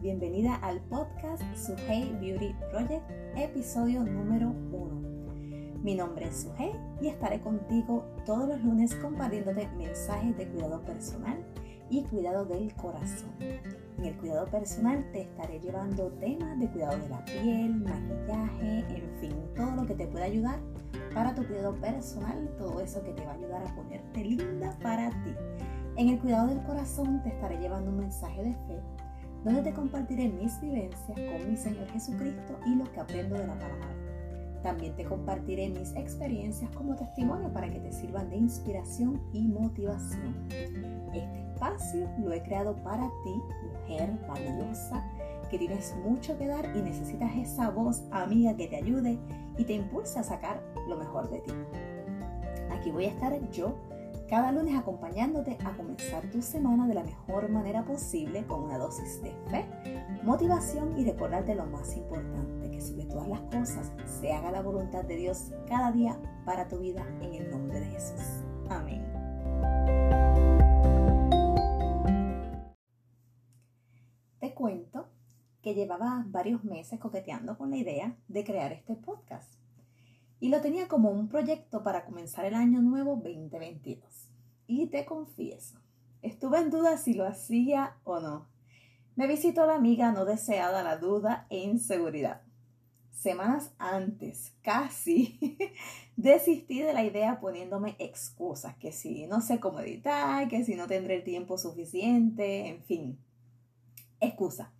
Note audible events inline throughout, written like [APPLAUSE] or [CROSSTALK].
bienvenida al podcast Suhey Beauty Project, episodio número 1. Mi nombre es Suhey y estaré contigo todos los lunes compartiéndote mensajes de cuidado personal y cuidado del corazón. En el cuidado personal te estaré llevando temas de cuidado de la piel, maquillaje, en fin, todo lo que te pueda ayudar para tu cuidado personal, todo eso que te va a ayudar a ponerte linda para ti. En el cuidado del corazón te estaré llevando un mensaje de fe, donde te compartiré mis vivencias con mi Señor Jesucristo y lo que aprendo de la palabra. También te compartiré mis experiencias como testimonio para que te sirvan de inspiración y motivación. Este espacio lo he creado para ti, mujer valiosa, que tienes mucho que dar y necesitas esa voz amiga que te ayude y te impulse a sacar lo mejor de ti. Aquí voy a estar yo cada lunes acompañándote a comenzar tu semana de la mejor manera posible con una dosis de fe, motivación y recordarte lo más importante, que sobre todas las cosas se haga la voluntad de Dios cada día para tu vida en el nombre de Jesús. Amén. Te cuento que llevaba varios meses coqueteando con la idea de crear este podcast y lo tenía como un proyecto para comenzar el año nuevo 2022. Y te confieso, estuve en duda si lo hacía o no. Me visitó la amiga no deseada, la duda e inseguridad. Semanas antes, casi, [LAUGHS] desistí de la idea poniéndome excusas, que si no sé cómo editar, que si no tendré el tiempo suficiente, en fin, excusa.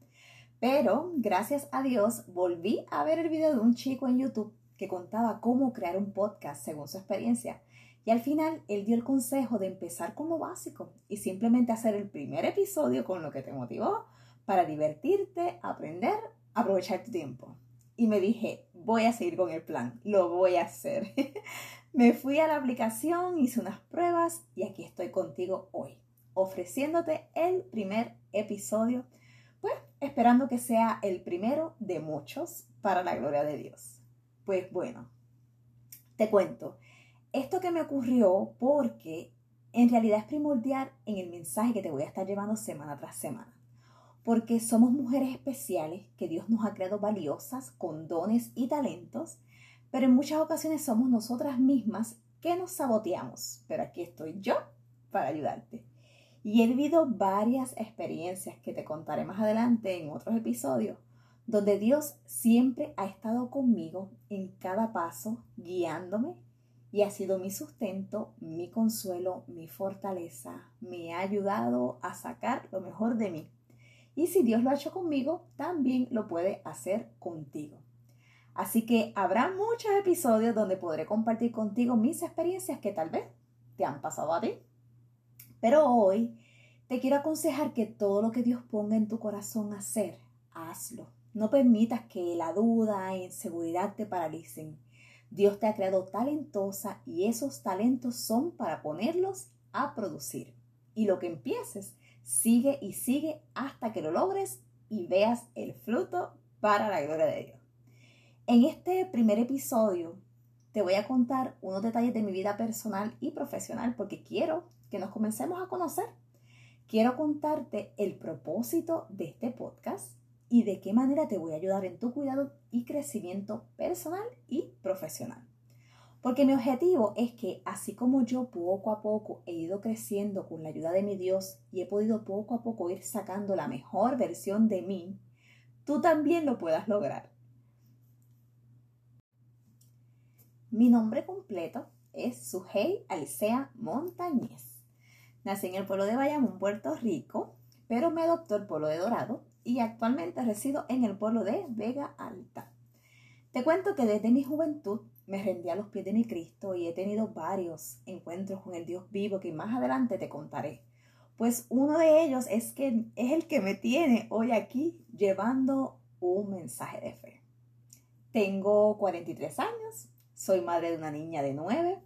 Pero gracias a Dios volví a ver el video de un chico en YouTube que contaba cómo crear un podcast según su experiencia. Y al final él dio el consejo de empezar con lo básico y simplemente hacer el primer episodio con lo que te motivó para divertirte, aprender, aprovechar tu tiempo. Y me dije, voy a seguir con el plan, lo voy a hacer. [LAUGHS] me fui a la aplicación, hice unas pruebas y aquí estoy contigo hoy, ofreciéndote el primer episodio, pues esperando que sea el primero de muchos para la gloria de Dios. Pues bueno, te cuento, esto que me ocurrió porque en realidad es primordial en el mensaje que te voy a estar llevando semana tras semana. Porque somos mujeres especiales que Dios nos ha creado valiosas con dones y talentos, pero en muchas ocasiones somos nosotras mismas que nos saboteamos. Pero aquí estoy yo para ayudarte. Y he vivido varias experiencias que te contaré más adelante en otros episodios donde Dios siempre ha estado conmigo en cada paso, guiándome y ha sido mi sustento, mi consuelo, mi fortaleza. Me ha ayudado a sacar lo mejor de mí. Y si Dios lo ha hecho conmigo, también lo puede hacer contigo. Así que habrá muchos episodios donde podré compartir contigo mis experiencias que tal vez te han pasado a ti. Pero hoy te quiero aconsejar que todo lo que Dios ponga en tu corazón hacer, hazlo no permitas que la duda e inseguridad te paralicen. Dios te ha creado talentosa y esos talentos son para ponerlos a producir. Y lo que empieces, sigue y sigue hasta que lo logres y veas el fruto para la gloria de Dios. En este primer episodio te voy a contar unos detalles de mi vida personal y profesional porque quiero que nos comencemos a conocer. Quiero contarte el propósito de este podcast, y de qué manera te voy a ayudar en tu cuidado y crecimiento personal y profesional. Porque mi objetivo es que así como yo poco a poco he ido creciendo con la ayuda de mi Dios y he podido poco a poco ir sacando la mejor versión de mí, tú también lo puedas lograr. Mi nombre completo es Sujei Alicea Montañez. Nací en el pueblo de Bayamón, Puerto Rico, pero me adoptó el pueblo de Dorado y actualmente resido en el pueblo de Vega Alta. Te cuento que desde mi juventud me rendí a los pies de mi Cristo y he tenido varios encuentros con el Dios vivo que más adelante te contaré. Pues uno de ellos es que es el que me tiene hoy aquí llevando un mensaje de fe. Tengo 43 años, soy madre de una niña de 9,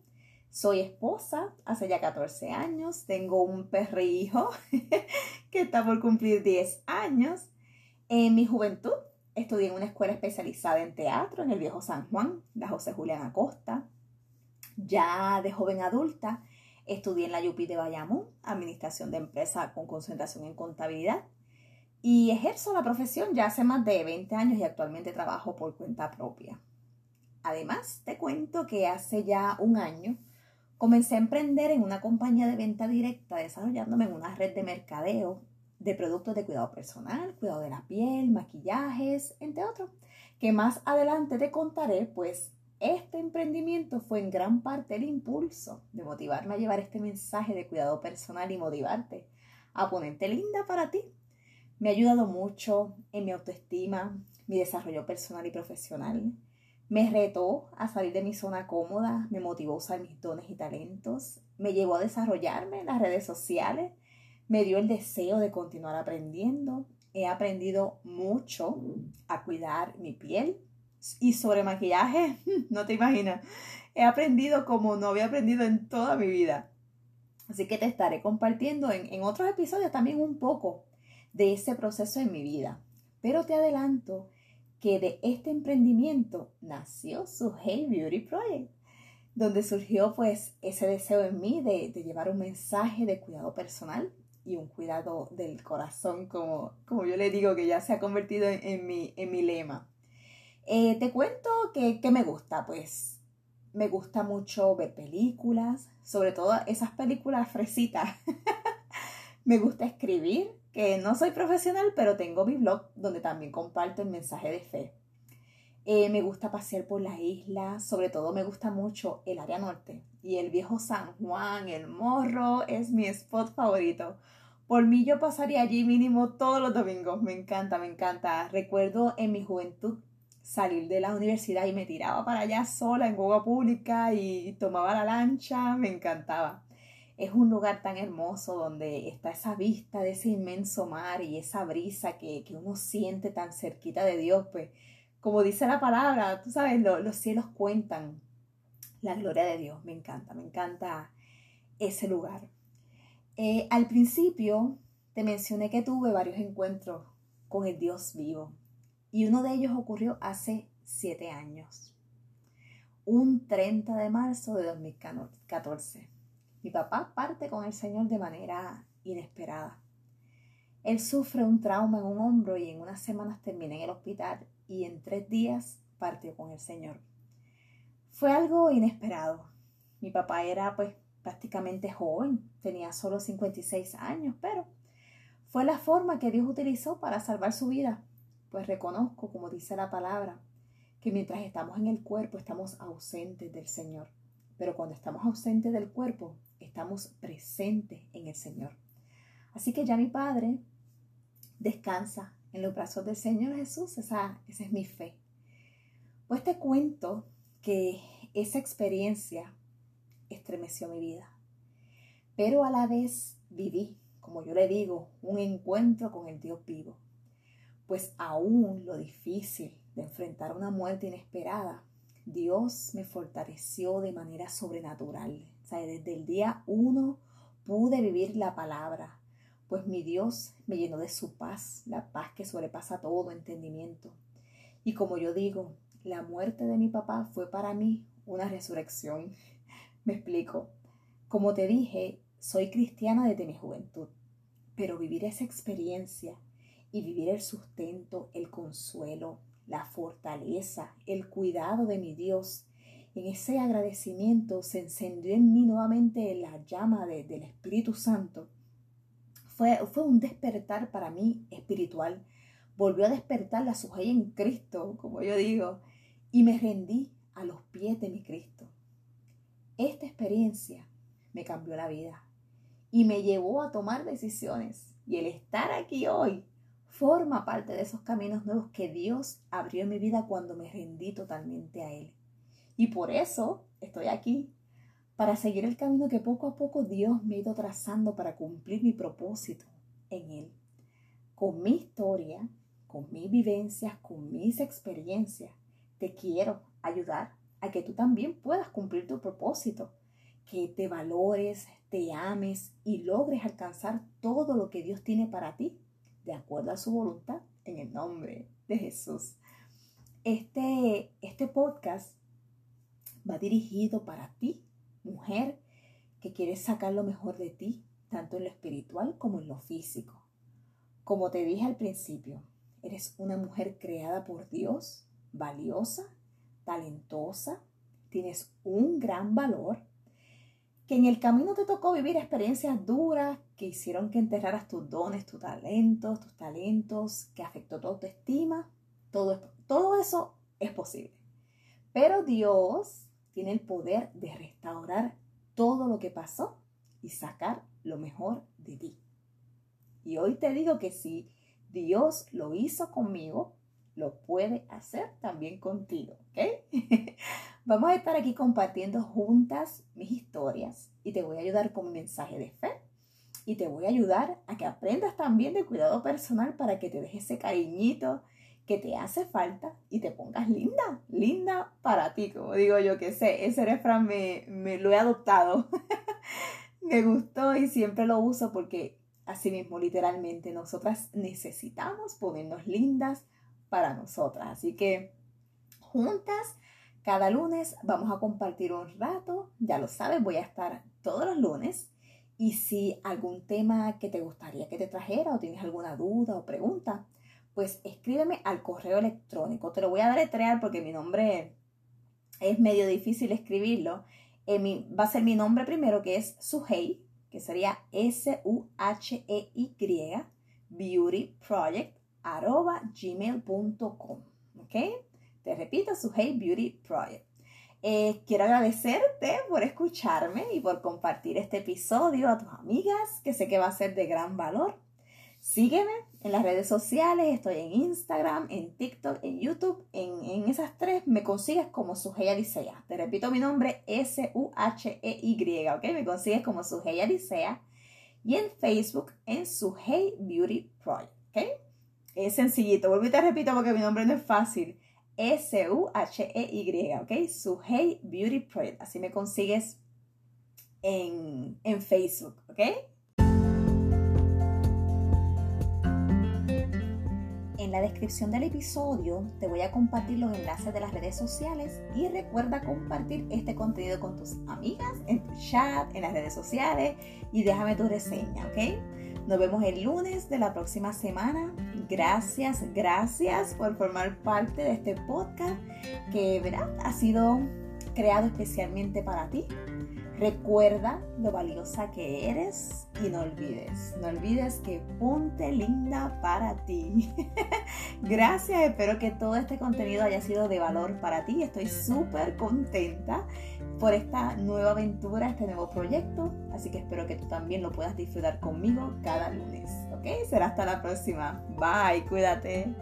soy esposa hace ya 14 años, tengo un perrijo [LAUGHS] que está por cumplir 10 años en mi juventud estudié en una escuela especializada en teatro en el viejo San Juan, la José Julián Acosta. Ya de joven adulta estudié en la UPI de Bayamón, Administración de Empresa con concentración en contabilidad. Y ejerzo la profesión ya hace más de 20 años y actualmente trabajo por cuenta propia. Además, te cuento que hace ya un año comencé a emprender en una compañía de venta directa, desarrollándome en una red de mercadeo de productos de cuidado personal, cuidado de la piel, maquillajes, entre otros, que más adelante te contaré, pues este emprendimiento fue en gran parte el impulso de motivarme a llevar este mensaje de cuidado personal y motivarte a ponerte linda para ti. Me ha ayudado mucho en mi autoestima, mi desarrollo personal y profesional. Me retó a salir de mi zona cómoda, me motivó a usar mis dones y talentos, me llevó a desarrollarme en las redes sociales, me dio el deseo de continuar aprendiendo. He aprendido mucho a cuidar mi piel, y sobre maquillaje, [LAUGHS] no te imaginas. He aprendido como no había aprendido en toda mi vida. Así que te estaré compartiendo en, en otros episodios también un poco de ese proceso en mi vida. Pero te adelanto que de este emprendimiento nació su Hey Beauty Project, donde surgió pues ese deseo en mí de, llevar un mensaje de cuidado personal y un cuidado del corazón, como, como yo le digo, que ya se ha convertido en, mi, en mi lema. Eh, te cuento que, me gusta, pues me gusta mucho ver películas, sobre todo esas películas fresitas. [LAUGHS] me gusta escribir, que no soy profesional, pero tengo mi blog donde también comparto el mensaje de fe. Eh, me gusta pasear por la isla, sobre todo me gusta mucho el área norte y el viejo San Juan, el morro, es mi spot favorito. Por mí yo pasaría allí mínimo todos los domingos, me encanta, me encanta. Recuerdo en mi juventud salir de la universidad y me tiraba para allá sola en guagua pública y tomaba la lancha, me encantaba. Es un lugar tan hermoso donde está esa vista de ese inmenso mar y esa brisa que, uno siente tan cerquita de Dios, pues como dice la palabra, tú sabes, los cielos cuentan la gloria de Dios, me encanta, me encanta ese lugar. Eh, al principio te mencioné que tuve varios encuentros con el Dios vivo y uno de ellos ocurrió hace siete años, un 30 de marzo de 2014. Mi papá parte con el Señor de manera inesperada. Él sufre un trauma en un hombro y en unas semanas termina en el hospital y en tres días partió con el Señor. Fue algo inesperado. Mi papá era pues prácticamente joven, tenía solo 56 años, pero fue la forma que Dios utilizó para salvar su vida pues reconozco, como dice la palabra, que mientras estamos en el cuerpo estamos ausentes del Señor. Pero cuando estamos ausentes del cuerpo, estamos presentes en el Señor. Así que ya mi Padre descansa en los brazos del Señor Jesús. Esa, es mi fe. Pues te cuento que esa experiencia estremeció mi vida. Pero a la vez viví, como yo le digo, un encuentro con el Dios vivo pues aún lo difícil de enfrentar una muerte inesperada, Dios me fortaleció de manera sobrenatural. Desde el día uno pude vivir la palabra, pues mi Dios me llenó de su paz, la paz que sobrepasa todo entendimiento. Y como yo digo, la muerte de mi papá fue para mí una resurrección. [LAUGHS] Me explico. Como te dije, soy cristiana desde mi juventud, pero vivir esa experiencia y vivir el sustento, el consuelo, la fortaleza, el cuidado de mi Dios. En ese agradecimiento se encendió en mí nuevamente la llama del Espíritu Santo. Fue, fue un despertar para mí espiritual. Volvió a despertar la sujeira en Cristo, como yo digo, y me rendí a los pies de mi Cristo. Esta experiencia me cambió la vida y me llevó a tomar decisiones. Y el estar aquí hoy forma parte de esos caminos nuevos que Dios abrió en mi vida cuando me rendí totalmente a Él. Y por eso estoy aquí, para seguir el camino que poco a poco Dios me ha ido trazando para cumplir mi propósito en Él. Con mi historia, con mis vivencias, con mis experiencias, te quiero ayudar a que tú también puedas cumplir tu propósito, que te valores, te ames y logres alcanzar todo lo que Dios tiene para ti de acuerdo a su voluntad en el nombre de Jesús. Este, este podcast va dirigido para ti, mujer, que quieres sacar lo mejor de ti, tanto en lo espiritual como en lo físico. Como te dije al principio, eres una mujer creada por Dios, valiosa, talentosa, tienes un gran valor, que en el camino te tocó vivir experiencias duras que hicieron que enterraras tus dones, tus talentos, tus talentos, que afectó tu autoestima, todo, todo eso es posible. Pero Dios tiene el poder de restaurar todo lo que pasó y sacar lo mejor de ti. Y hoy te digo que si Dios lo hizo conmigo, lo puede hacer también contigo, ¿ok? [LAUGHS] Vamos a estar aquí compartiendo juntas mis historias y te voy a ayudar con mi mensaje de fe y te voy a ayudar a que aprendas también de cuidado personal para que te dejes ese cariñito que te hace falta y te pongas linda, linda para ti, como digo yo que sé, ese refrán me, me lo he adoptado, [LAUGHS] me gustó y siempre lo uso porque así mismo literalmente nosotras necesitamos ponernos lindas para nosotras, así que juntas cada lunes vamos a compartir un rato, ya lo sabes, voy a estar todos los lunes. Y si algún tema que te gustaría que te trajera o tienes alguna duda o pregunta, pues escríbeme al correo electrónico. Te lo voy a deletrear porque mi nombre es medio difícil escribirlo. Eh, va a ser mi nombre primero, que es Suhey, que sería S-U-H-E-Y, beauty project, arroba gmail.com. ¿Ok? Te repito, Suhey Beauty Project. Eh, quiero agradecerte por escucharme y por compartir este episodio a tus amigas, que sé que va a ser de gran valor. Sígueme en las redes sociales, estoy en Instagram, en TikTok, en YouTube. En, esas tres me consigues como Suheya Licea. Te repito mi nombre, S-U-H-E-Y, ¿ok? Me consigues como Suheya Licea. Y en Facebook, en Suhey Beauty Project, ¿ok? Es sencillito, vuelvo y te repito porque mi nombre no es fácil. S-U-H-E-Y, ¿ok? Suhey Beauty Project. Así me consigues en, en Facebook, ¿ok? En la descripción del episodio te voy a compartir los enlaces de las redes sociales y recuerda compartir este contenido con tus amigas en tu chat, en las redes sociales y déjame tu reseña, ¿ok? Nos vemos el lunes de la próxima semana. Gracias, gracias por formar parte de este podcast que, ¿verdad? Ha sido creado especialmente para ti. Recuerda lo valiosa que eres y no olvides, no olvides que ponte linda para ti. [LAUGHS] Gracias, espero que todo este contenido haya sido de valor para ti. Estoy súper contenta por esta nueva aventura, este nuevo proyecto. Así que espero que tú también lo puedas disfrutar conmigo cada lunes. ¿Ok? Será hasta la próxima. Bye, cuídate.